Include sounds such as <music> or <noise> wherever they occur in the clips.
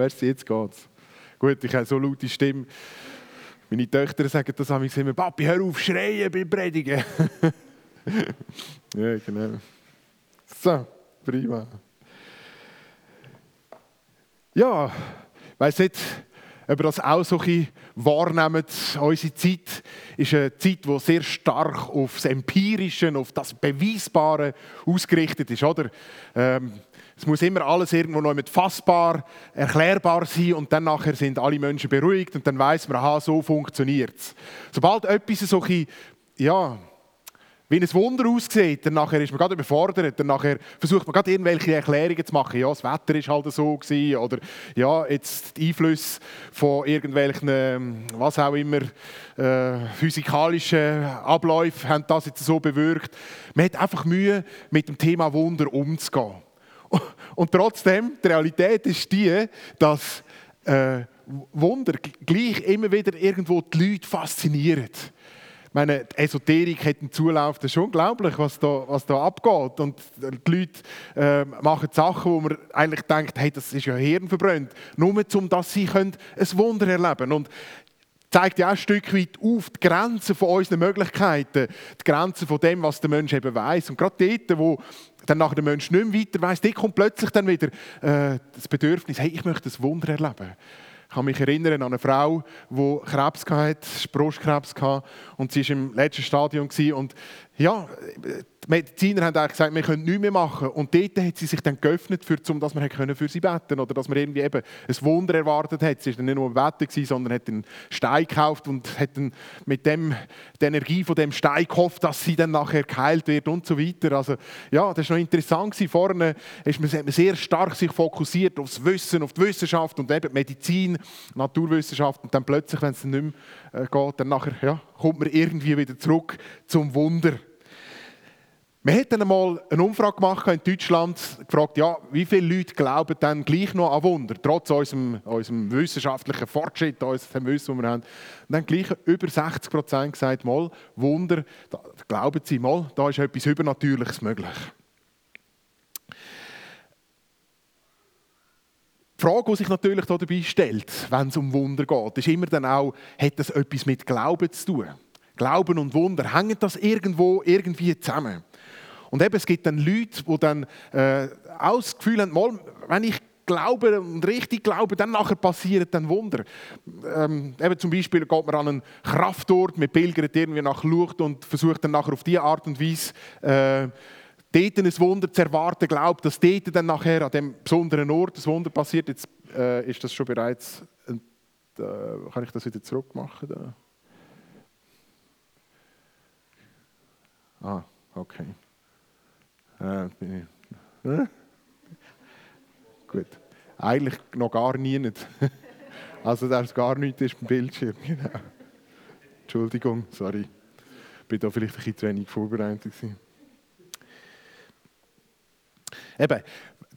Merci, jetzt geht's. Gut, ich habe so laute Stimme. Meine Töchter sagen das habe ich immer, Papi, hör auf, schreien beim Predigen. <laughs> ja, genau. So, prima. Ja, weiss nicht, ob ihr das auch so ein wahrnehmt. Unsere Zeit ist eine Zeit, die sehr stark auf das Empirische, auf das Beweisbare ausgerichtet ist. Oder? Ähm, es muss immer alles irgendwo noch mit fassbar, erklärbar sein und dann nachher sind alle Menschen beruhigt und dann weiß man, aha, so funktioniert es. Sobald etwas so ein ja, wie ein Wunder aussieht, dann nachher ist man gerade überfordert, dann nachher versucht man gerade irgendwelche Erklärungen zu machen. Ja, das Wetter ist halt so gewesen, oder ja, jetzt die Einflüsse von irgendwelchen, ähm, was auch immer, äh, physikalischen Abläufen haben das jetzt so bewirkt. Man hat einfach Mühe, mit dem Thema Wunder umzugehen. Und trotzdem, die Realität ist die, dass äh, Wunder gleich immer wieder irgendwo die Leute faszinieren meine, die Esoterik hat einen Zulauf, das ist unglaublich, was da, was da abgeht. Und die Leute äh, machen Sachen, wo man eigentlich denkt, hey, das ist ja hirnverbrannt. Nur um dass sie können ein Wunder erleben können. Zeigt ja auch ein Stück weit auf die Grenzen von unseren Möglichkeiten, die Grenzen von dem, was der Mensch eben weiß. Und gerade dort, wo dann nachher der Mensch nicht mehr weiter weiß, dort kommt plötzlich dann wieder äh, das Bedürfnis, hey, ich möchte ein Wunder erleben. Ich kann mich erinnern an eine Frau, die Krebs hatte, Brustkrebs hatte und sie war im letzten Stadium. Und ja, die Mediziner haben eigentlich gesagt, wir können nichts mehr machen. Und dort hat sie sich dann geöffnet, für, um dass man für sie beten konnte. Oder dass man irgendwie eben ein Wunder erwartet hat. Sie war nicht nur ein Wetter, sondern hat einen Stein gekauft und hat mit dem, der Energie von dem Stein gehofft, dass sie dann nachher geheilt wird und so weiter. Also ja, das war noch interessant. Vorne ist man sehr stark sich fokussiert auf das Wissen, auf die Wissenschaft und eben Medizin, Naturwissenschaft. Und dann plötzlich, wenn es nicht mehr äh, geht, dann nachher, ja, kommt man irgendwie wieder zurück zum Wunder. Wir hätten einmal eine Umfrage gemacht in Deutschland, gefragt, ja, wie viele Leute glauben dann gleich noch an Wunder, trotz unserem, unserem wissenschaftlichen Fortschritt, unserem Wissen, das wir haben. Und dann gleich über 60 Prozent gesagt, mal, Wunder, da, glauben sie mal, da ist etwas Übernatürliches möglich. Die Frage, die sich natürlich dabei stellt, wenn es um Wunder geht, ist immer dann auch, hat das etwas mit Glauben zu tun? Glauben und Wunder, hängen das irgendwo irgendwie zusammen? Und eben, es gibt dann Leute, die dann äh, auch haben, wenn ich glaube und richtig glaube, dann nachher passieren dann Wunder. Ähm, eben zum Beispiel geht man an einen Kraftort, man pilgert irgendwie nach Lucht und versucht dann nachher auf diese Art und Weise äh, dort ein Wunder zu erwarten, glaubt, dass dort dann nachher an dem besonderen Ort das Wunder passiert. Jetzt äh, ist das schon bereits, äh, kann ich das wieder zurückmachen? Da? Ah, okay. Äh, bin ich? Gut. Eigentlich noch gar nie nicht. <laughs> Also, dass gar nichts ist beim Bildschirm. <laughs> Genau. Entschuldigung, sorry. Ich bin da vielleicht ein bisschen zu wenig vorbereitet. Eben,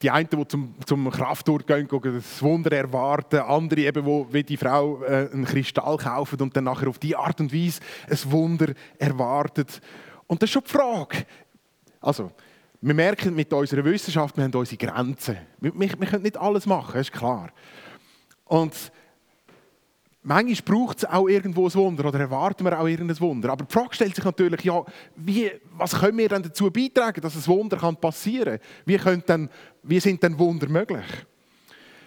die einen, die zum, zum Kraftort gehen, das Wunder erwarten, andere eben, wo wie die Frau äh, einen Kristall kaufen und dann nachher auf die Art und Weise ein Wunder erwartet. Und das ist schon die Frage. Also, wir merken mit unserer Wissenschaft, wir haben unsere Grenzen. Wir, wir, wir können nicht alles machen, ist klar. Und manchmal braucht es auch irgendwo ein Wunder oder erwarten wir auch irgendein Wunder. Aber die Frage stellt sich natürlich, ja, wie, was können wir dann dazu beitragen, dass ein Wunder kann passieren kann? Wie, denn, wie sind denn Wunder möglich?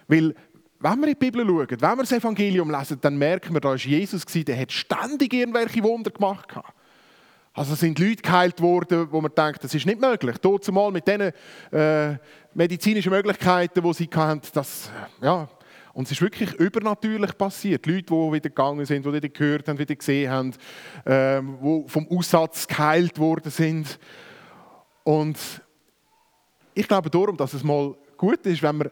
Weil, wenn wir in die Bibel schauen, wenn wir das Evangelium lesen, dann merken wir, da war Jesus, der hat ständig irgendwelche Wunder gemacht. Also sind Leute geheilt worden, wo man denkt, das ist nicht möglich. Dort zumal mit diesen äh, medizinischen Möglichkeiten, die sie hatten, das, ja, und es ist wirklich übernatürlich passiert. Leute, die wieder gegangen sind, die wieder gehört haben, wieder gesehen haben, äh, die vom Aussatz geheilt worden sind. Und ich glaube darum, dass es mal gut ist, wenn wir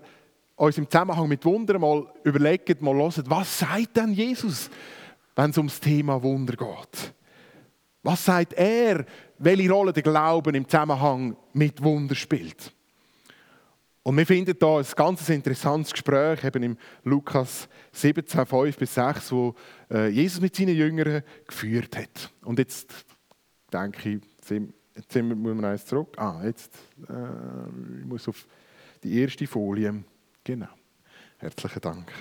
uns im Zusammenhang mit Wundern mal überlegen, mal hören, was sagt denn Jesus, wenn es ums Thema Wunder geht. Was sagt er, welche Rolle der Glauben im Zusammenhang mit Wunder spielt? Und wir finden da ein ganz interessantes Gespräch eben im Lukas 17, 5 bis 6, wo äh, Jesus mit seinen Jüngern geführt hat. Und jetzt denke ich, jetzt müssen wir eins zurück. Ah, jetzt äh, ich muss auf die erste Folie. Genau. Herzlichen Dank.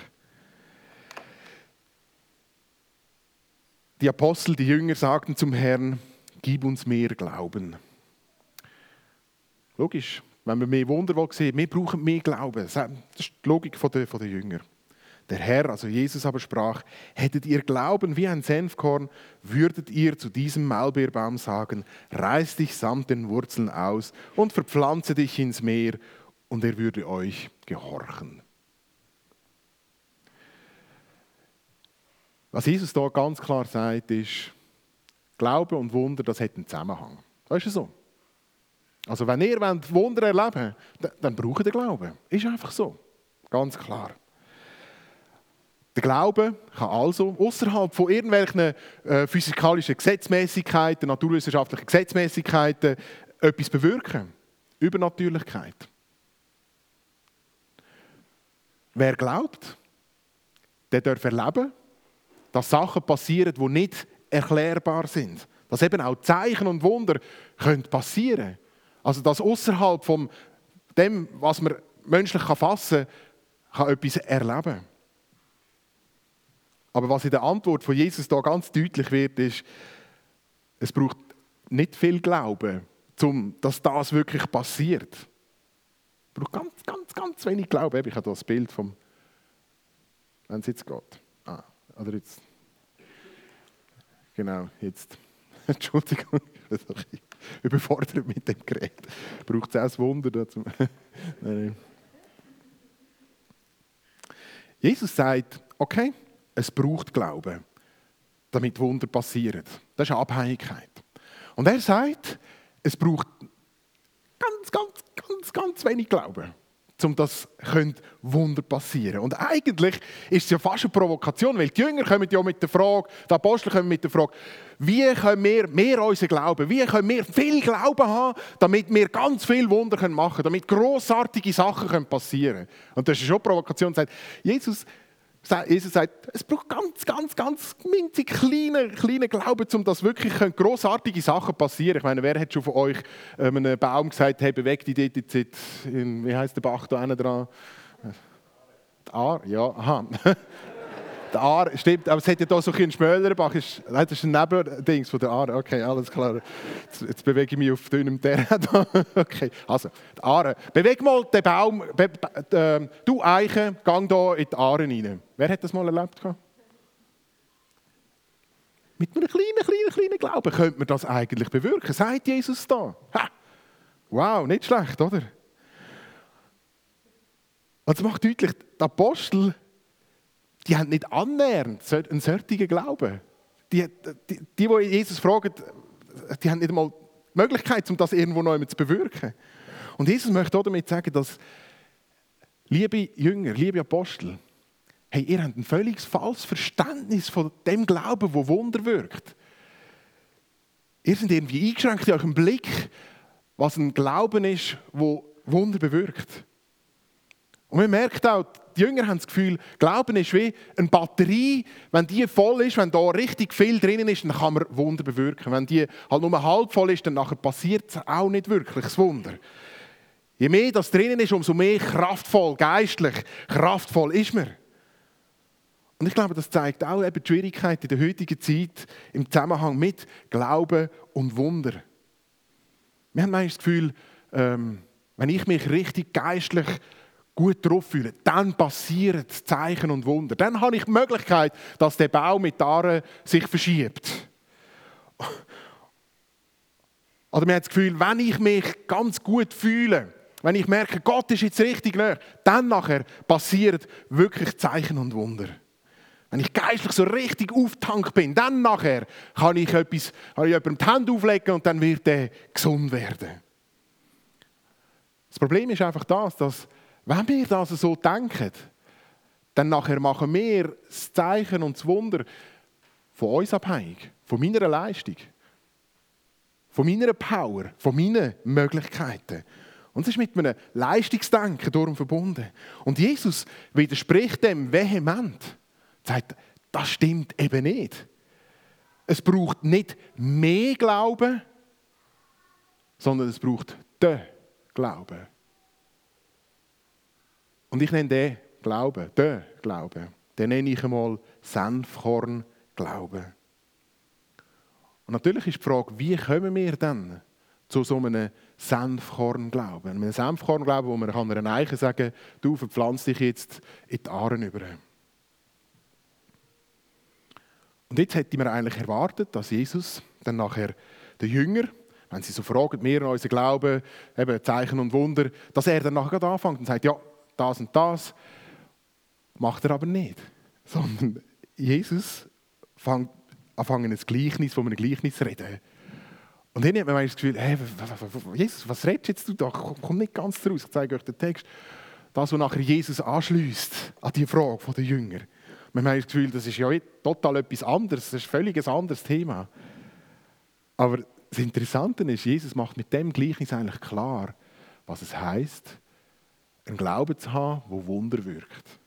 Die Apostel, die Jünger sagten zum Herrn, gib uns mehr Glauben. Logisch, wenn wir mehr Wunder sehen wir brauchen mehr Glauben. Das ist die Logik der, der Jünger. Der Herr, also Jesus aber sprach, hättet ihr Glauben wie ein Senfkorn, würdet ihr zu diesem Maulbeerbaum sagen, reiß dich samt den Wurzeln aus und verpflanze dich ins Meer, und er würde euch gehorchen. Was Jesus da ganz klar sagt, ist, Glaube und Wunder, das hat einen Zusammenhang. Das ist so. Also wenn ihr Wunder erleben wollt, dann braucht ihr Glauben. Ist einfach so. Ganz klar. Der Glaube kann also außerhalb von irgendwelchen äh, physikalischen Gesetzmäßigkeiten, naturwissenschaftlichen Gesetzmäßigkeiten etwas bewirken. Übernatürlichkeit. Wer glaubt, der darf erleben, dass Sachen passieren, die nicht erklärbar sind. Dass eben auch Zeichen und Wunder können passieren Also dass außerhalb von dem, was man menschlich fassen kann, kann etwas erleben. Aber was in der Antwort von Jesus da ganz deutlich wird, ist, es braucht nicht viel Glauben, um dass das wirklich passiert. Es braucht ganz, ganz, ganz wenig Glauben. Ich habe hier das Bild vom, wenn es jetzt geht. Oder jetzt. Genau, jetzt. <laughs> Entschuldigung, ich bin überfordert mit dem Gerät. Braucht es auch ein Wunder dazu? <laughs> nein. Jesus sagt, okay, es braucht Glauben, damit Wunder passieren. Das ist Abhängigkeit. Und er sagt, es braucht ganz, ganz, ganz, ganz wenig Glauben, um das Wunder passieren Und eigentlich ist es ja fast eine Provokation, weil die Jünger kommen ja mit der Frage, die Apostel kommen mit der Frage, wie können wir mehr unseren Glauben, wie können wir viel Glauben haben, damit wir ganz viel Wunder machen können, damit großartige Sachen passieren können. Und das ist schon eine Provokation. Sagt, Jesus, Jesus sagt, es braucht ganz, ganz, ganz minzig kleine, kleine Glauben, um dass wirklich großartige Sachen passieren. Ich meine, wer hat schon von euch ähm, einen Baum gesagt, hey, bewegt die dort in, wie heißt der Bach da dran? Aar? Ja, aha. <laughs> Der Aar, stimmt, aber es hat ja hier so ein Schmölerbach, das ist ein Nebendings von der Aar. Okay, alles klar. Jetzt, jetzt, bewege ich mich auf dünnem Terrain. <laughs> okay, also, der Aare. Beweg mal den Baum, be, be, äh, du Eiche, gang hier in die Aare rein. Wer hat das mal erlebt? Mit einem kleinen, kleinen, kleinen Glauben könnte man das eigentlich bewirken, sagt Jesus da. Ha. Wow, nicht schlecht, oder? Und es macht deutlich, die Apostel die haben nicht annähernd einen solchen Glauben. Die, die, die, die Jesus fragen, die haben nicht einmal die Möglichkeit, um das irgendwo noch zu bewirken. Und Jesus möchte damit sagen, dass, liebe Jünger, liebe Apostel, hey, ihr habt ein völlig falsches Verständnis von dem Glauben, wo Wunder wirkt. Ihr seid irgendwie eingeschränkt in eurem Blick, was ein Glauben ist, wo Wunder bewirkt. Und man merkt auch, die Jünger haben das Gefühl, Glauben ist wie eine Batterie. Wenn die voll ist, wenn da richtig viel drin ist, dann kann man Wunder bewirken. Wenn die halt nur halb voll ist, dann passiert es auch nicht wirklich das Wunder. Je mehr das drinnen ist, umso mehr kraftvoll, geistlich, kraftvoll ist man. Und ich glaube, das zeigt auch eben die Schwierigkeit in der heutigen Zeit im Zusammenhang mit Glauben und Wunder. Wir haben manchmal das Gefühl, ähm, wenn ich mich richtig geistlich gut drauf fühlen, dann passieren Zeichen und Wunder. Dann habe ich die Möglichkeit, dass der Baum mit Aare sich verschiebt. Oder man hat das Gefühl, wenn ich mich ganz gut fühle, wenn ich merke, Gott ist jetzt richtig nah, dann nachher passieren wirklich Zeichen und Wunder. Wenn ich geistlich so richtig auftankt bin, dann nachher kann ich, etwas, kann ich jemandem die Hände auflegen und dann wird er gesund werden. Das Problem ist einfach das, dass wenn wir das so denken, dann nachher machen wir das Zeichen und das Wunder von uns abhängig, von meiner Leistung, von meiner Power, von meinen Möglichkeiten. Und es ist mit einem Leistungsdenken darum verbunden. Und Jesus widerspricht dem vehement. Er sagt, das stimmt eben nicht. Es braucht nicht mehr Glauben, sondern es braucht den Glauben. Und ich nenne den Glauben, der Glaube, den nenne ich einmal Senfkorn-Glauben. Und natürlich ist die Frage, wie kommen wir dann zu so einem Senfkorn-Glauben? Einem Senfkorn-Glauben, wo man einer Eiche sagen kann, du verpflanzt dich jetzt in die Aaren über. Und jetzt hätte man eigentlich erwartet, dass Jesus dann nachher den Jünger, wenn sie so fragen, wir an unseren Glauben, eben Zeichen und Wunder, dass er dann nachher anfängt und sagt, ja, das und das. Macht er aber nicht. <laughs> Sondern Jesus fängt anfangen, ein Gleichnis von einem Gleichnis zu reden. Und dann hat man das Gefühl, hey, Jesus, was redest jetzt du da? Komm nicht ganz raus. Ich zeige euch den Text. Das, was nachher Jesus anschließt an die Frage der Jünger. Man hat das Gefühl, das ist ja total etwas anderes. Das ist ein völlig anderes Thema. Aber das Interessante ist, Jesus macht mit dem Gleichnis eigentlich klar, was es heißt, einen Glauben zu haben, wo Wunder wirkt.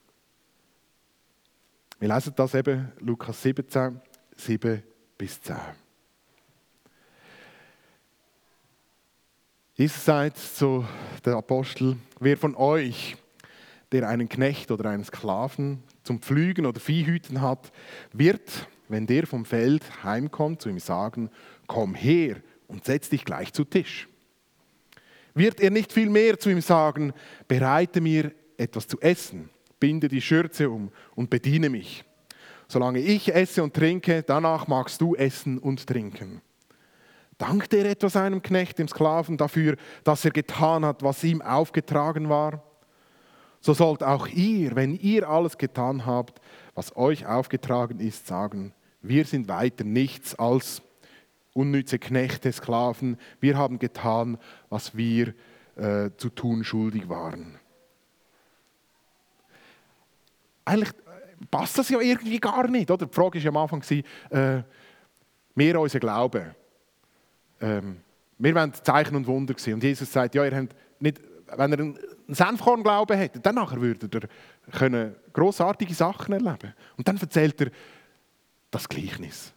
Wir lesen das eben, Lukas 17, 7 bis 10. Jesus sagt zu den Apostel, wer von euch, der einen Knecht oder einen Sklaven zum Pflügen oder Viehhüten hat, wird, wenn der vom Feld heimkommt, zu ihm sagen, komm her und setz dich gleich zu Tisch. Wird er nicht viel mehr zu ihm sagen, bereite mir etwas zu essen, binde die Schürze um und bediene mich. Solange ich esse und trinke, danach magst du essen und trinken. Dankt er etwa seinem Knecht, dem Sklaven, dafür, dass er getan hat, was ihm aufgetragen war? So sollt auch ihr, wenn ihr alles getan habt, was euch aufgetragen ist, sagen, wir sind weiter nichts als unnütze Knechte, Sklaven, wir haben getan, was wir äh, zu tun schuldig waren. Eigentlich passt das ja irgendwie gar nicht. Oder? Die Frage war am Anfang, äh, wir unser Glauben. Ähm, wir wollen Zeichen und Wunder sehen. Und Jesus sagt, ja, ihr habt nicht, wenn ihr einen Senfkorn-Glauben hättet, dann nachher würdet ihr grossartige Sachen erleben Und dann erzählt er das Gleichnis.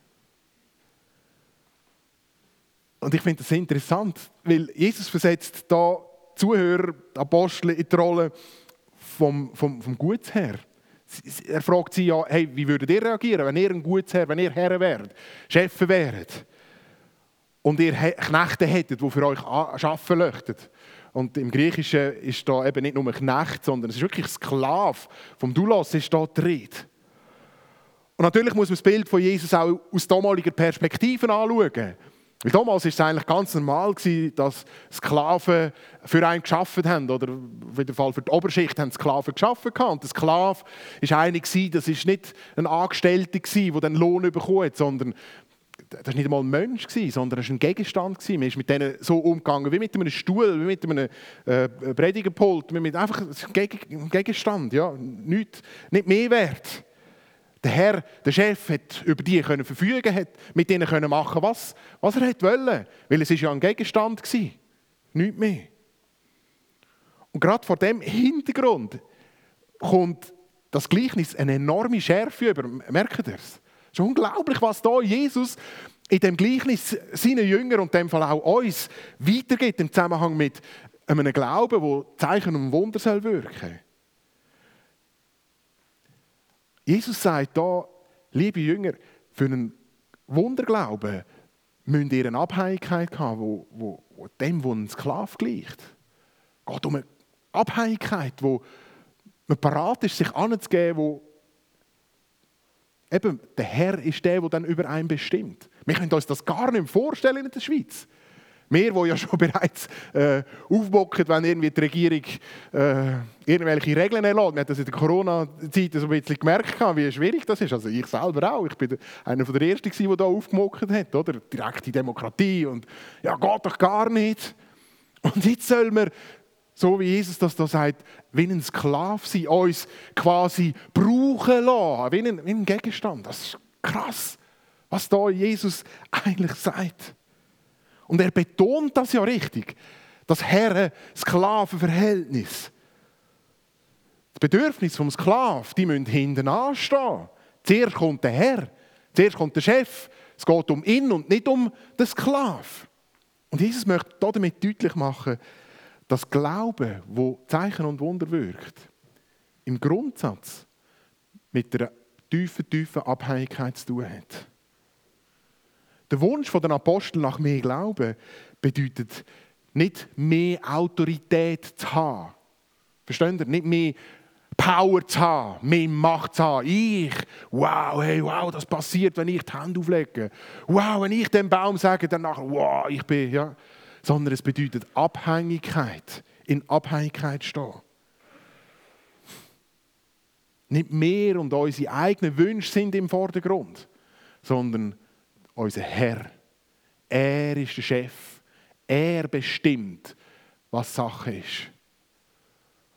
Und ich finde das interessant, weil Jesus versetzt da Zuhörer, Apostel in die Rolle vom, vom, vom Gutsherr. Er fragt sie ja, hey, wie würdet ihr reagieren, wenn ihr ein Gutsherr, wenn ihr Herr wäret, Chef wäret und ihr Knechte hättet, die für euch arbeiten möchten. Und im Griechischen ist da eben nicht nur Knecht, sondern es ist wirklich Sklave. Vom Doulos ist da die. Und natürlich muss man das Bild von Jesus auch aus damaliger Perspektive anschauen. Weil damals war es eigentlich ganz normal, dass Sklaven für einen geschaffen haben. Oder in dem Fall für die Oberschicht haben Sklaven geschaffen. Und der Sklave war einer, das war nicht ein Angestellter, der den Lohn bekommen hat, sondern das war nicht einmal ein Mensch, sondern es war ein Gegenstand. Man ist mit denen so umgegangen wie mit einem Stuhl, wie mit einem äh, Predigerpult. Einfach ein Gegenstand, ja, nicht, nicht mehr wert. Der Herr, der Chef, hat über die können verfügen, hat mit ihnen können machen, was, was er wollte. Weil es ist ja ein Gegenstand war. Nichts mehr. Und gerade vor dem Hintergrund kommt das Gleichnis eine enorme Schärfe über. Merkt ihr es? Es ist unglaublich, was da Jesus in dem Gleichnis seinen Jüngern und dem Fall auch uns weitergibt im Zusammenhang mit einem Glauben, wo Zeichen und Wunder soll wirken soll. Jesus sagt da, liebe Jünger, für einen Wunderglauben müsst ihr eine Abhängigkeit haben, wo, wo, wo dem, wo ein Sklave gleicht. Es geht um eine Abhängigkeit, wo man parat ist, sich anzugeben, wo eben der Herr ist der, der dann über einen bestimmt. Wir können uns das gar nicht vorstellen in der Schweiz. Wir, die ja schon <laughs> bereits äh, aufbocken, wenn irgendwie die Regierung äh, irgendwelche Regeln erlaubt. Wir haben das in der Corona-Zeit so ein bisschen gemerkt, wie schwierig das ist. Also ich selber auch. Ich bin einer der Ersten, der da aufgemockt hat. Oder? Direkte Demokratie und ja, geht doch gar nicht. Und jetzt soll man, so wie Jesus das da sagt, wie ein Sklave sein, uns quasi brauchen lassen, wie ein, wie ein Gegenstand. Das ist krass, was da Jesus eigentlich sagt. Und er betont das ja richtig. Das Herren-Sklaven-Verhältnis. Das Bedürfnis vom Sklaven, die müssen hinten anstehen. Zuerst kommt der Herr, zuerst kommt der Chef. Es geht um ihn und nicht um den Sklaven. Und Jesus möchte damit deutlich machen, dass Glaube, wo Zeichen und Wunder wirkt, im Grundsatz mit einer tiefen, tiefen Abhängigkeit zu tun hat. Der Wunsch der Apostel nach mehr Glauben bedeutet nicht mehr Autorität zu haben. Versteht ihr? Nicht mehr Power zu haben, mehr Macht zu haben. Ich, wow, hey, wow, das passiert, wenn ich die Hände auflege. Wow, wenn ich dem Baum sage, dann nachher, wow, ich bin, ja. Sondern es bedeutet Abhängigkeit, in Abhängigkeit stehen. Nicht mehr und unsere eigenen Wünsche sind im Vordergrund, sondern unser Herr. Er ist der Chef. Er bestimmt, was Sache ist.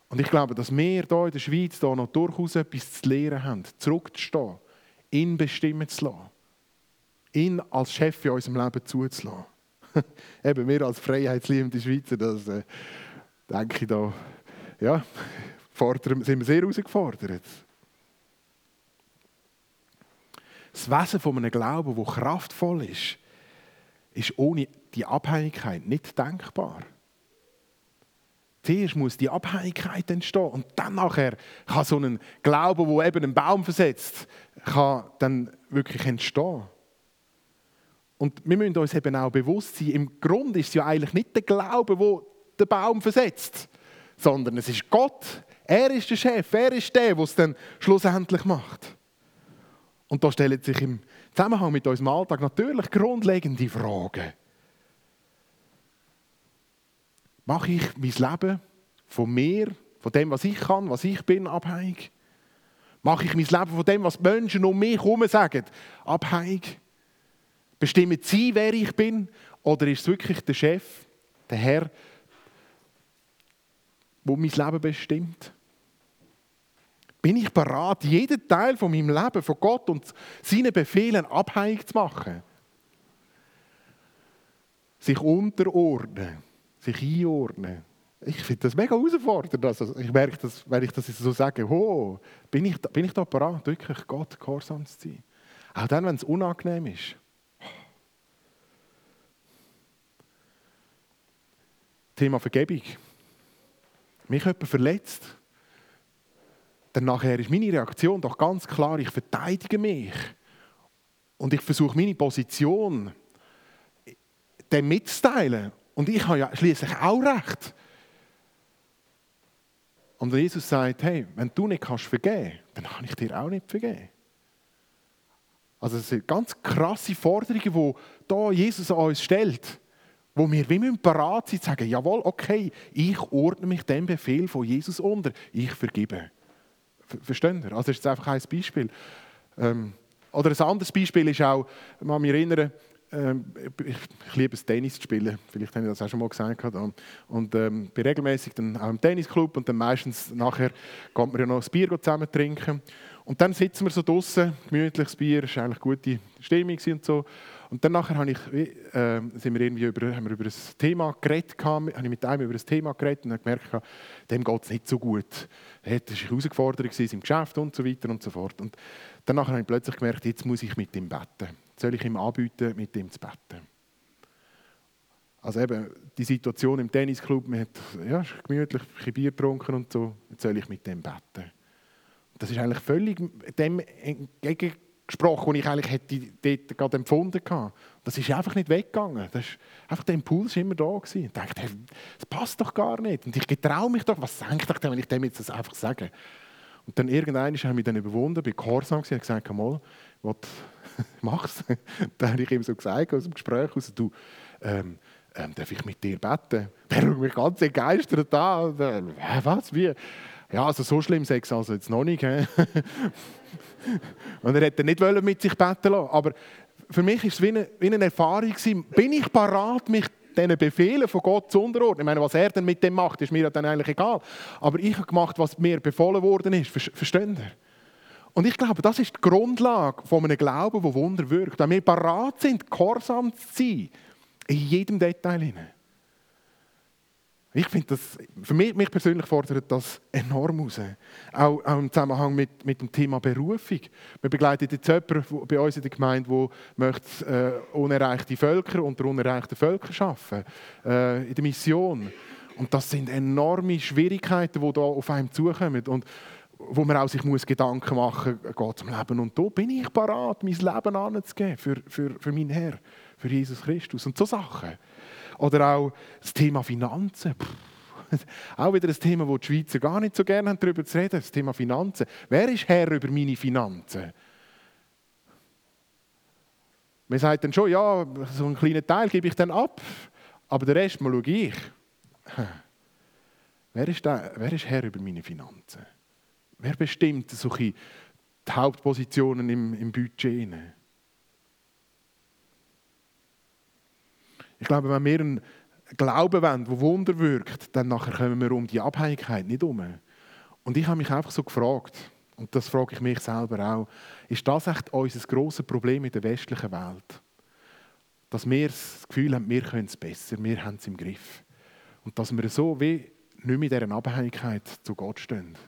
Und ich glaube, dass wir hier in der Schweiz hier noch durchaus etwas zu lernen haben, zurückzustehen, ihn bestimmen zu lassen, ihn als Chef in unserem Leben zuzulassen. <laughs> Eben wir als freiheitsliebende Schweizer, das äh, denke ich da, ja, <laughs> sind wir sehr herausgefordert. Das Wesen von einem Glauben, der kraftvoll ist, ist ohne die Abhängigkeit nicht denkbar. Zuerst muss die Abhängigkeit entstehen und dann nachher kann so ein Glaube, wo eben einen Baum versetzt, kann dann wirklich entstehen. Und wir müssen uns eben auch bewusst sein, im Grunde ist es ja eigentlich nicht der Glaube, wo den Baum versetzt, sondern es ist Gott. Er ist der Chef, er ist der, der es dann schlussendlich macht. Und da stellen sich im Zusammenhang mit unserem Alltag natürlich grundlegende Fragen. Mache ich mein Leben von mir, von dem, was ich kann, was ich bin, abhängig? Mache ich mein Leben von dem, was die Menschen um mich herum sagen, abhängig? Bestimmen sie, wer ich bin? Oder ist es wirklich der Chef, der Herr, der mein Leben bestimmt? Bin ich bereit, jeden Teil von meinem Leben von Gott und seinen Befehlen abhängig zu machen? Sich unterordnen sich einordnen. Ich finde das mega herausfordernd. Also ich merke, dass, wenn ich das so sage, oh, bin ich, bin ich da bereit, wirklich Gott gehorsam zu sein? Auch dann, wenn es unangenehm ist. Thema Vergebung. Mich jemand verletzt, dann nachher ist meine Reaktion doch ganz klar, ich verteidige mich. Und ich versuche meine Position dem mitzuteilen und ich habe ja schließlich auch recht. Und Jesus sagt, hey, wenn du nicht kannst vergeben, dann kann ich dir auch nicht vergeben. Also das sind ganz krasse Forderungen, die da Jesus an uns stellt, wo wir wie bereit sind zu sagen, jawohl, okay, ich ordne mich dem Befehl von Jesus unter, ich vergebe. Verstehen ihr? Also das ist einfach ein Beispiel. Ähm, oder ein anderes Beispiel ist auch, ich kann mich erinnern, ähm, ich, ich, liebe es, Tennis zu spielen. Vielleicht habe ich das auch schon mal gesagt. Und ähm, bin regelmäßig dann auch im Tennisclub und dann meistens nachher geht man ja noch ein Bier zusammen trinken. Und dann sitzen wir so draußen, gemütliches Bier, war eigentlich eine gute Stimmung und so. Und dann nachher habe ich, äh, sind wir irgendwie über, haben wir über ein Thema geredet, habe ich mit einem über ein Thema geredet und habe gemerkt, dem geht es nicht so gut. Er war herausgefordert im Geschäft und so weiter und so fort. Und dann habe ich plötzlich gemerkt, jetzt muss ich mit ihm beten soll ich ihm anbieten, mit ihm zu beten. Also eben die Situation im Tennisclub, man hat ja, gemütlich ein Bier getrunken und so, jetzt soll ich mit dem beten. Das ist eigentlich völlig dem entgegengesprochen, was ich eigentlich hätte dort gerade empfunden hatte. Das ist einfach nicht weggegangen. Das ist, einfach der Impuls war immer da. Gewesen. Ich dachte, hey, das passt doch gar nicht. Und ich getraue mich doch, was denkt ich denn, wenn ich dem jetzt das einfach sage? Und dann irgendwann habe ich mich dann überwunden, bin gehorsam und gesagt, mal, <laughs> mach's. <laughs> dann habe ich ihm so gesagt aus dem Gespräch raus, du, ähm, ähm, darf ich mit dir beten? <laughs> Der schaut mich ganz begeistert an. Äh, was, wie? Ja, also so schlimm sei es also jetzt noch nicht. <laughs> und er hätte nicht mit sich beten lassen. Aber für mich ist es wie eine, wie eine Erfahrung gewesen. Bin ich parat, mich diesen Befehlen von Gott zu unterordnen? Ich meine, was er dann mit dem macht, ist mir dann eigentlich egal. Aber ich habe gemacht, was mir befohlen worden ist. Verstehen ihr? Und ich glaube, das ist die Grundlage von einem Glauben, der Wunder wirkt. Wenn wir bereit sind, gehorsam zu sein, in jedem Detail hinein. Ich finde das, für mich, mich, persönlich fordert das enorm raus. Auch, auch, im Zusammenhang mit, mit dem Thema Berufung. Wir begleiten jetzt jemanden bei uns in der Gemeinde, der möchte, äh, unerreichte Völker unter unerreichten Völkern arbeiten äh, in der Mission. Und das sind enorme Schwierigkeiten, die da auf einem zukommen. Und wo man auch sich muss Gedanken machen muss, geht zum Leben und da bin ich parat, mein Leben anzugeben für, für, für meinen Herr, für Jesus Christus und so Sachen. Oder auch das Thema Finanzen. Pff, auch wieder ein Thema, wo die Schweizer gar nicht so gerne haben, darüber zu reden, das Thema Finanzen. Wer ist Herr über meine Finanzen? Man sagt dann schon, ja, so einen kleinen Teil gebe ich dann ab, aber den Rest mal schaue ich. <laughs> Wer ist, der, wer ist Herr über meine Finanzen? Wer bestimmt solche die Hauptpositionen im, im Budget? Ich glaube, wenn wir einen Glauben wollen, der Wunder wirkt, dann nachher kommen wir um die Abhängigkeit nicht um. Und ich habe mich einfach so gefragt, und das frage ich mich selber auch, ist das echt unser grosses Problem in der westlichen Welt? Dass wir das Gefühl haben, wir können es besser, wir haben es im Griff. Und dass wir so wie nicht in dieser Abhängigkeit zu Gott stehen.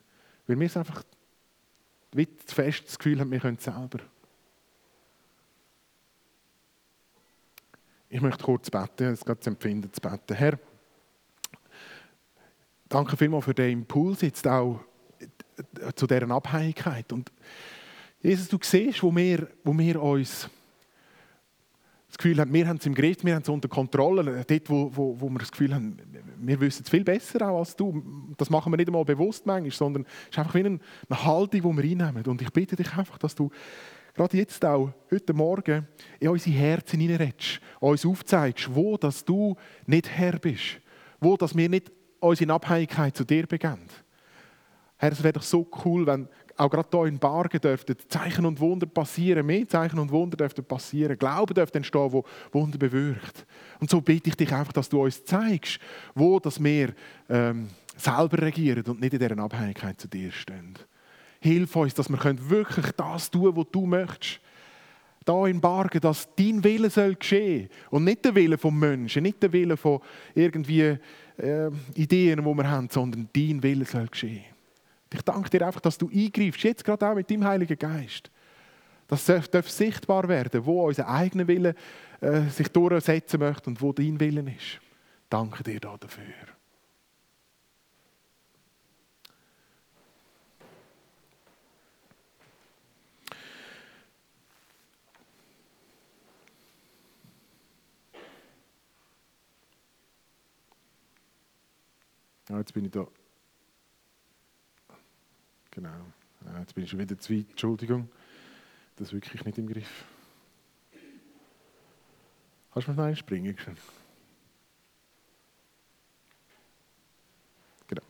Weil wir einfach wie fest das Gefühl haben, wir können es selber. Ich möchte kurz beten, es geht zu empfinden zu beten. Herr, danke vielmals für den Impuls jetzt auch zu deren Abhängigkeit. Und Jesus, du siehst, wo wir, wo wir uns das Gefühl haben, wir haben es im Griff, wir haben es unter Kontrolle. Dort, wo, wo, wo wir das Gefühl haben, wir wissen es viel besser auch als du. Das machen wir nicht einmal bewusst manchmal, sondern es ist einfach wie eine, eine Haltung, die wir einnehmen. Und ich bitte dich einfach, dass du gerade jetzt auch, heute Morgen, in unsere Herzen hineinredest, uns aufzeigst, wo dass du nicht Herr bist, wo dass wir nicht unsere Abhängigkeit zu dir beginnen. Herr, es wäre doch so cool, wenn auch gerade hier in Bargen dürften Zeichen und Wunder passieren, mehr Zeichen und Wunder dürften passieren, Glauben dürfte entstehen, wo Wunder bewirkt. Und so bitte ich dich einfach, dass du uns zeigst, wo dass wir ähm, selber regieren und nicht in dieser Abhängigkeit zu dir stehen. Hilf uns, dass wir wirklich das tun können, was du möchtest. Da in Bargen, dass dein Wille soll geschehen und nicht der Wille vom Menschen, nicht der Wille von irgendwie äh, Ideen, die wir haben, sondern dein Wille soll geschehen. Ich danke dir einfach, dass du eingreifst, jetzt gerade auch mit deinem Heiligen Geist. Das darf sichtbar werden, wo unser eigener Wille äh, sich durchsetzen möchte und wo dein Willen ist. Danke dir dafür. Ja, jetzt bin ich da Genau. Ja, jetzt bin ich schon wieder zu weit. Entschuldigung. Das ist wirklich nicht im Griff. Kannst du mal springen? Genau.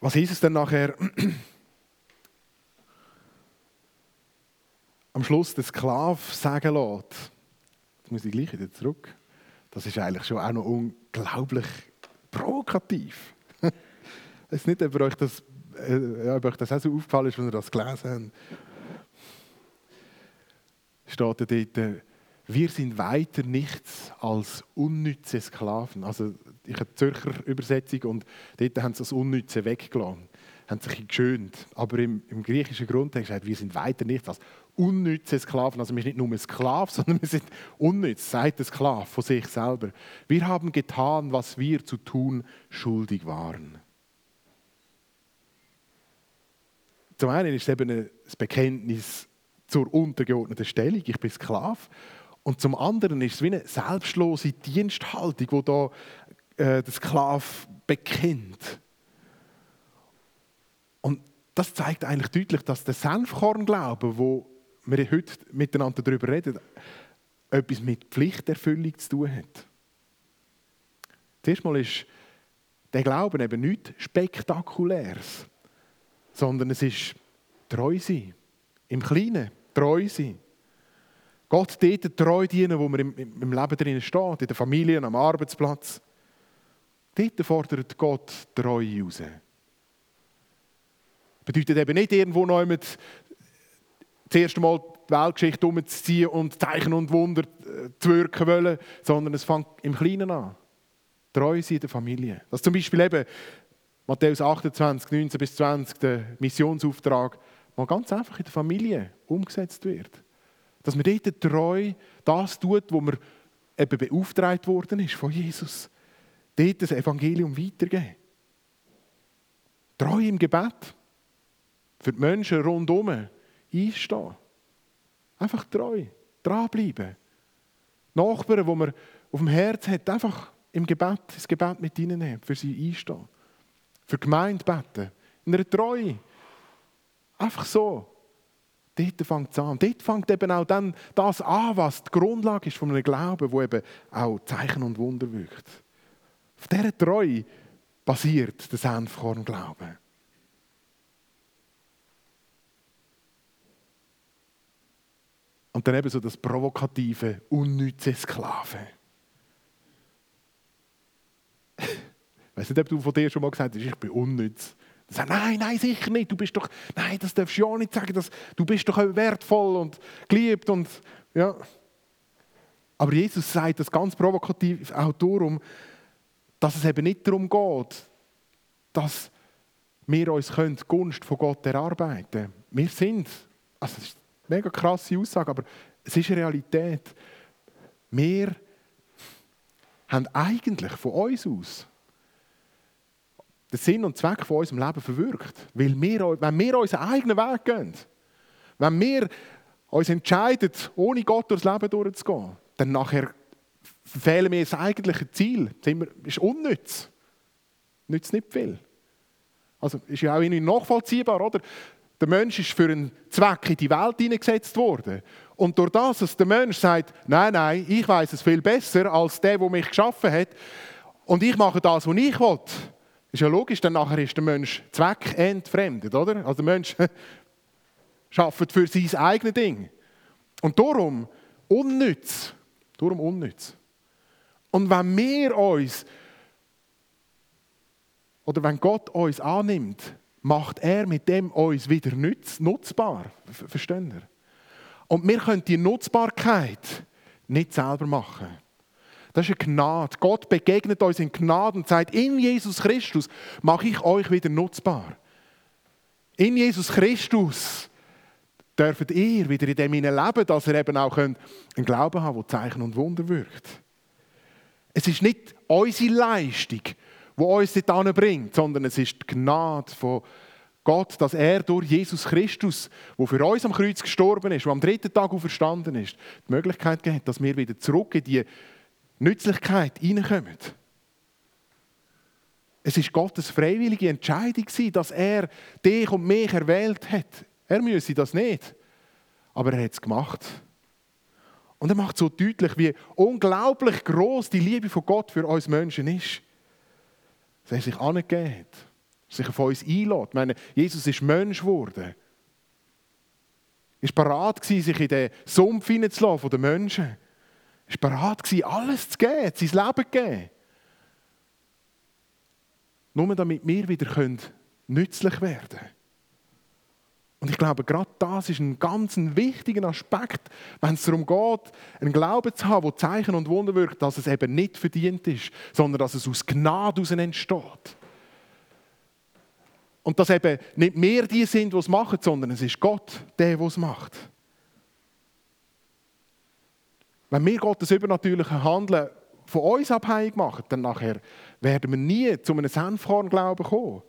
Was ist es denn nachher? Am Schluss der Sklave sagen lässt. Muss ich gleich wieder zurück. Das ist eigentlich schon auch noch unglaublich provokativ. <laughs> ich weiß nicht, ob euch das, äh, ob euch das auch so aufgefallen ist, wenn ihr das gelesen habt. Steht da dort, wir sind weiter nichts als unnütze Sklaven. Also ich habe die Zürcher Übersetzung und dort haben sie das Unnütze weggelassen haben sich geschönt. Aber im, im griechischen Grundtext sagt, wir sind weiter nichts als unnütze Sklaven. Also wir sind nicht nur Sklaven, <laughs> sondern wir sind unnütz, sagt der Sklave von sich selber. Wir haben getan, was wir zu tun schuldig waren. Zum einen ist es eben ein Bekenntnis zur untergeordneten Stellung, ich bin Sklave. Und zum anderen ist es wie eine selbstlose Diensthaltung, die da äh, der Sklave bekennt. Das zeigt eigentlich deutlich, dass der Senfkornglauben, wo wir heute miteinander darüber reden, etwas mit Pflichterfüllung zu tun hat. Zuerst mal ist der Glauben eben nichts Spektakuläres, sondern es ist treu sein. Im Kleinen treu sein. Gott dort treu dienen, wo man im, im Leben drin steht, in der Familie, am Arbeitsplatz. Dort fordert Gott Treue raus. Bedeutet eben nicht irgendwo noch mit das erste Mal die Weltgeschichte umzuziehen und Zeichen und Wunder äh, zu wirken wollen, sondern es fängt im Kleinen an. Treu sein in der Familie. Dass zum Beispiel eben Matthäus 28, 19 bis 20, der Missionsauftrag, mal ganz einfach in der Familie umgesetzt wird. Dass man dort treu das tut, wo man eben beauftragt worden ist von Jesus. dort das Evangelium weitergeben. Treu im Gebet. Für die Menschen rundherum einstehen. Einfach treu. Dranbleiben. Nachbarn, die man auf dem Herz hat, einfach im Gebet, das Gebet mit reinnehmen, für sie einstehen. Für die Gemeinde beten. In einer Treue. Einfach so. Dort fängt es an. Dort fängt eben auch dann das an, was die Grundlage ist von einem Glauben, wo eben auch Zeichen und Wunder wirkt. Auf dieser Treue basiert der Senfkorn-Glaube. Und dann eben so das provokative, unnütze Sklave. ich weiß nicht, ob du von dir schon mal gesagt hast, ich bin unnütz. Sagt, nein, nein, sicher nicht. Du bist doch, nein, das darfst du ja nicht sagen. Das, du bist doch wertvoll und geliebt und ja. Aber Jesus sagt das ganz provokativ auch darum, dass es eben nicht darum geht, dass wir uns die Gunst von Gott erarbeiten können. Wir sind, also das ist mega krasse Aussage, aber es ist Realität. Wir haben eigentlich von uns aus den Sinn und Zweck von unserem Leben verwirkt. Weil wir, wenn wir unseren eigenen Weg gehen, wenn wir uns entscheiden, ohne Gott durchs Leben durchzugehen, dann nachher verfehlen wir das eigentliche Ziel. Das ist unnütz. Nützt nicht viel. Also ist ja auch irgendwie nachvollziehbar, oder? Der Mensch ist für einen Zweck in die Welt hineingesetzt worden. Und durch das, dass der Mensch sagt, nein, nein, ich weiß es viel besser als der, der mich geschaffen hat, und ich mache das, was ich will, ist ja logisch, denn nachher ist der Mensch zweckentfremdet, oder? Also der Mensch <laughs> schafft für sein eigenes Ding. Und darum unnütz. Darum unnütz. Und wenn wir uns, oder wenn Gott uns annimmt, macht er mit dem uns wieder nütz, nutzbar. Verstehen ihr? Und wir können die Nutzbarkeit nicht selber machen. Das ist eine Gnade. Gott begegnet uns in Gnade und sagt, in Jesus Christus mache ich euch wieder nutzbar. In Jesus Christus dürft ihr wieder in dem leben, dass ihr eben auch einen Glauben haben könnt, der Zeichen und Wunder wirkt. Es ist nicht unsere Leistung, die uns dort bringt, sondern es ist die Gnade von Gott, dass er durch Jesus Christus, der für uns am Kreuz gestorben ist, der am dritten Tag auferstanden ist, die Möglichkeit gibt, dass wir wieder zurück in die Nützlichkeit hineinkommen. Es ist Gottes freiwillige Entscheidung, dass er dich und mich erwählt hat. Er müsse das nicht. Aber er hat es gemacht. Und er macht so deutlich, wie unglaublich groß die Liebe von Gott für uns Menschen ist. Dass er sich angegeben hat, sich auf uns einlädt. Ich meine, Jesus ist Mensch geworden. Er war bereit, sich in den Sumpf hineinzulassen von den Menschen war bereit, alles zu geben, sein Leben zu geben. Nur damit wir wieder nützlich werden können. Und ich glaube, gerade das ist ein ganz wichtiger Aspekt, wenn es darum geht, einen Glauben zu haben, der Zeichen und Wunder wirkt, dass es eben nicht verdient ist, sondern dass es aus Gnade heraus entsteht. Und dass eben nicht mehr die sind, die es machen, sondern es ist Gott, der, der es macht. Wenn wir Gottes übernatürliche Handeln von uns abhängig machen, dann nachher werden wir nie zu einem Senfkornglauben kommen.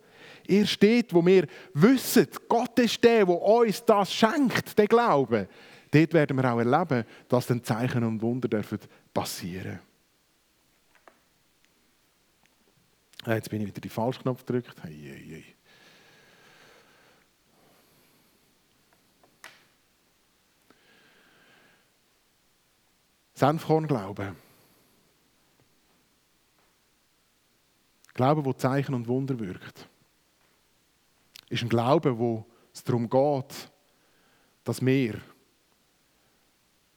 Erst dort, wo wir wissen, Gott ist der, der uns das schenkt, den Glauben, dort werden wir auch erleben, dass dann Zeichen und Wunder dürfen passieren Jetzt bin ich wieder den falschen Knopf gedrückt. Hey, hey, hey. Senfkorn-Glauben. Glaube, wo Zeichen und Wunder wirkt. Ist ein Glaube, wo es darum geht, dass wir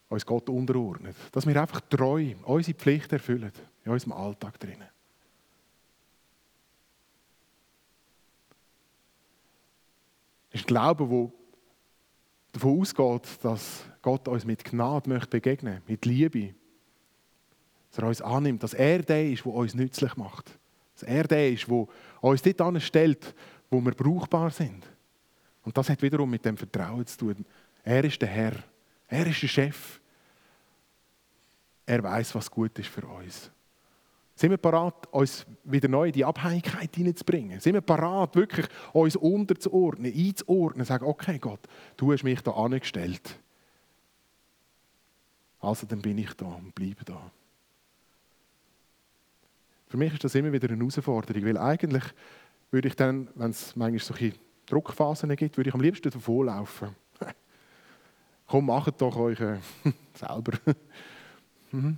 uns Gott unterordnen. Dass wir einfach treu unsere Pflicht erfüllen in unserem Alltag drinnen. Ist ein Glaube, wo davon ausgeht, dass Gott uns mit Gnade möchte begegnen mit Liebe. Dass er uns annimmt, dass er der ist, der uns nützlich macht. Dass er der ist, der uns dort anstellt, wo wir brauchbar sind. Und das hat wiederum mit dem Vertrauen zu tun. Er ist der Herr. Er ist der Chef. Er weiß, was gut ist für uns. Sind wir parat, uns wieder neu in die Abhängigkeit hineinzubringen? Sind wir parat, wirklich uns unterzuordnen, einzuordnen, sagen, okay Gott, du hast mich da angestellt. Also dann bin ich da und bleibe da. Für mich ist das immer wieder eine Herausforderung, weil eigentlich würde ich dann, wenn es manchmal solche Druckphasen gibt, würde ich am liebsten davonlaufen. <laughs> Komm, macht doch euch äh, <laughs> selber. <laughs> mhm.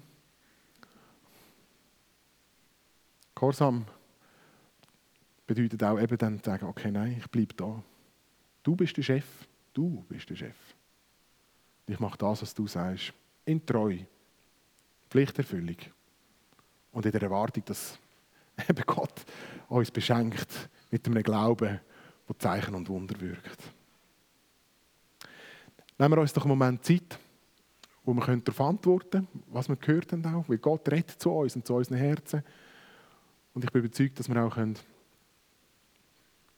Gehorsam bedeutet auch eben dann zu sagen, okay, nein, ich bleibe da. Du bist der Chef. Du bist der Chef. Ich mache das, was du sagst. In Treu. Pflichterfüllung. Und in der Erwartung, dass <laughs> eben Gott uns beschenkt mit einem Glauben, der Zeichen und Wunder wirkt. Nehmen wir uns doch einen Moment Zeit, wo wir darauf antworten können, was wir gehört haben auch, weil Gott redet zu uns und zu unseren Herzen. Und ich bin überzeugt, dass wir auch können,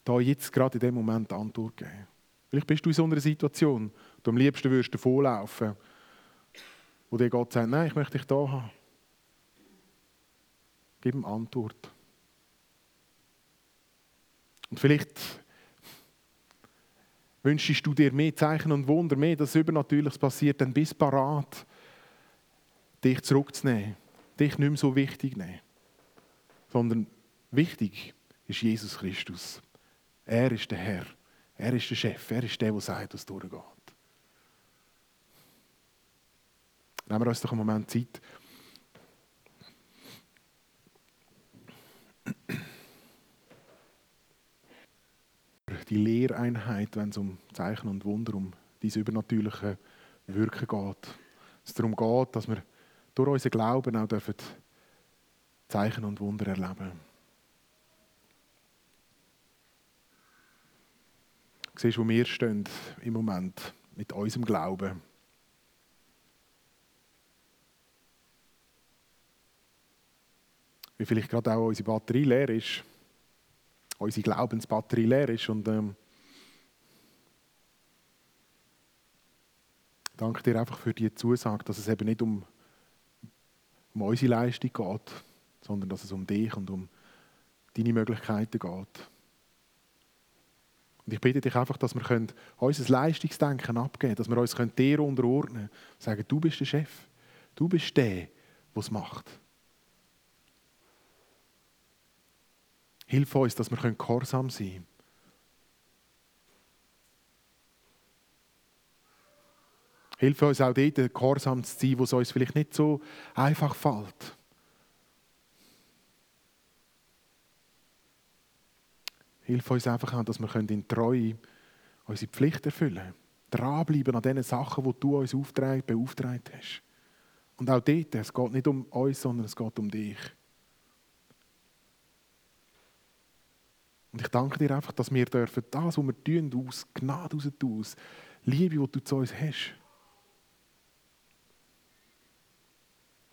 da jetzt gerade in dem Moment Antwort geben können. Vielleicht bist du in so einer Situation, du am liebsten würdest davonlaufen, wo dir Gott sagt, nein, ich möchte dich da haben. Gib ihm Antwort. Und vielleicht wünschst du dir mehr Zeichen und Wunder, mehr, dass Übernatürliches passiert, dann bist du parat, dich zurückzunehmen, dich nicht mehr so wichtig nehmen sondern wichtig ist Jesus Christus. Er ist der Herr, er ist der Chef, er ist der, der sagt, was durchgeht. Nehmen wir uns doch einen Moment Zeit. Die Lehreinheit, wenn es um Zeichen und Wunder, um diese übernatürliche Wirken geht. Es darum geht, dass wir durch unseren Glauben auch dürfen Zeichen und Wunder erleben. Du siehst, wo wir stehen im Moment mit unserem Glauben. Wie vielleicht gerade auch unsere Batterie leer ist, unsere Glaubensbatterie leer ist und ähm, danke dir einfach für die Zusage, dass es eben nicht um, um unsere Leistung geht, sondern dass es um dich und um deine Möglichkeiten geht. Und ich bitte dich einfach, dass wir unser Leistungsdenken abgeben können, dass wir uns dir unterordnen können. Sagen, du bist der Chef. Du bist der, der es macht. Hilf uns, dass wir gehorsam sein können. Hilf uns auch dort, gehorsam zu sein, wo es uns vielleicht nicht so einfach fällt. Hilf uns einfach auch, dass wir in Treue unsere Pflicht erfüllen können. Dranbleiben an den Sachen, die du uns beauftragt hast. Und auch dort, es geht nicht um uns, sondern es geht um dich. Und ich danke dir einfach, dass wir dürfen das, was wir tun, aus Gnade raus tun, aus Liebe, die du zu uns hast.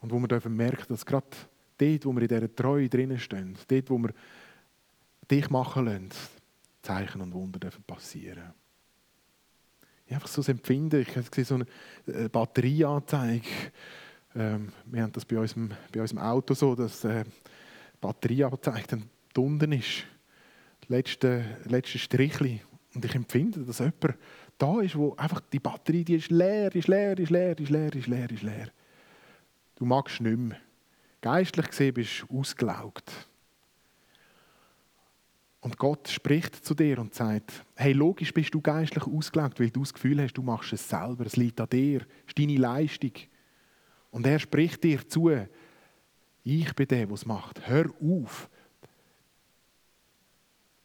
Und wo wir dürfen merken, dass gerade dort, wo wir in dieser Treue drinnen stehen, dort, wo wir dich machen lassen, Zeichen und Wunder dürfen passieren. Ich einfach so das Empfinden, ich habe so eine äh, Batterieanzeige. Ähm, wir haben das bei unserem, bei unserem Auto so, dass äh, die Batterieanzeige dann unten ist. Letzte, letzte Strichli. Und ich empfinde, dass jemand da ist, wo einfach die Batterie, die ist leer, ist leer, ist leer, ist leer, ist leer, ist leer. Du magst nicht mehr. Geistlich gesehen bist du ausgelaugt. Und Gott spricht zu dir und sagt, hey, logisch bist du geistlich ausgelegt, weil du das Gefühl hast, du machst es selber, es liegt an dir, es ist deine Leistung. Und er spricht dir zu, ich bin der, der es macht. Hör auf,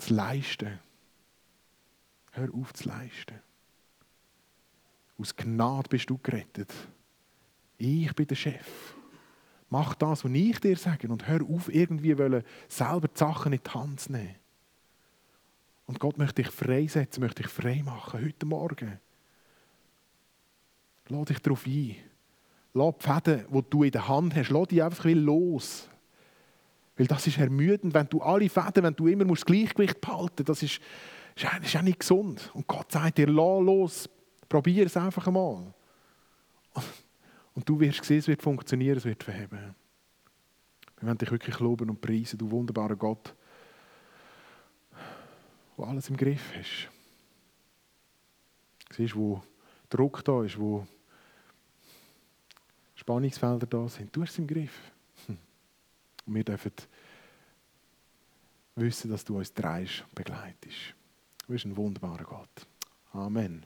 zu leisten. Hör auf zu leisten. Aus Gnade bist du gerettet. Ich bin der Chef. Mach das, was ich dir sage und hör auf, irgendwie selber die Sachen in die Hand zu nehmen. Und Gott möchte dich freisetzen, möchte dich frei machen, heute Morgen. Lass dich darauf ein. Lass die Fäden, die du in der Hand hast, lass die einfach los. Weil das ist ermüdend, wenn du alle Fäden, wenn du immer das Gleichgewicht behalten musst, das ist, das ist auch nicht gesund. Und Gott sagt dir, lass los, probier es einfach einmal. Und du wirst sehen, es wird funktionieren, es wird verheben. Wir wollen dich wirklich loben und preisen, du wunderbarer Gott, wo alles im Griff ist. Siehst, wo Druck da ist, wo Spannungsfelder da sind. Du hast es im Griff. Und wir dürfen wissen, dass du uns dreist und begleitest. Du bist ein wunderbarer Gott. Amen.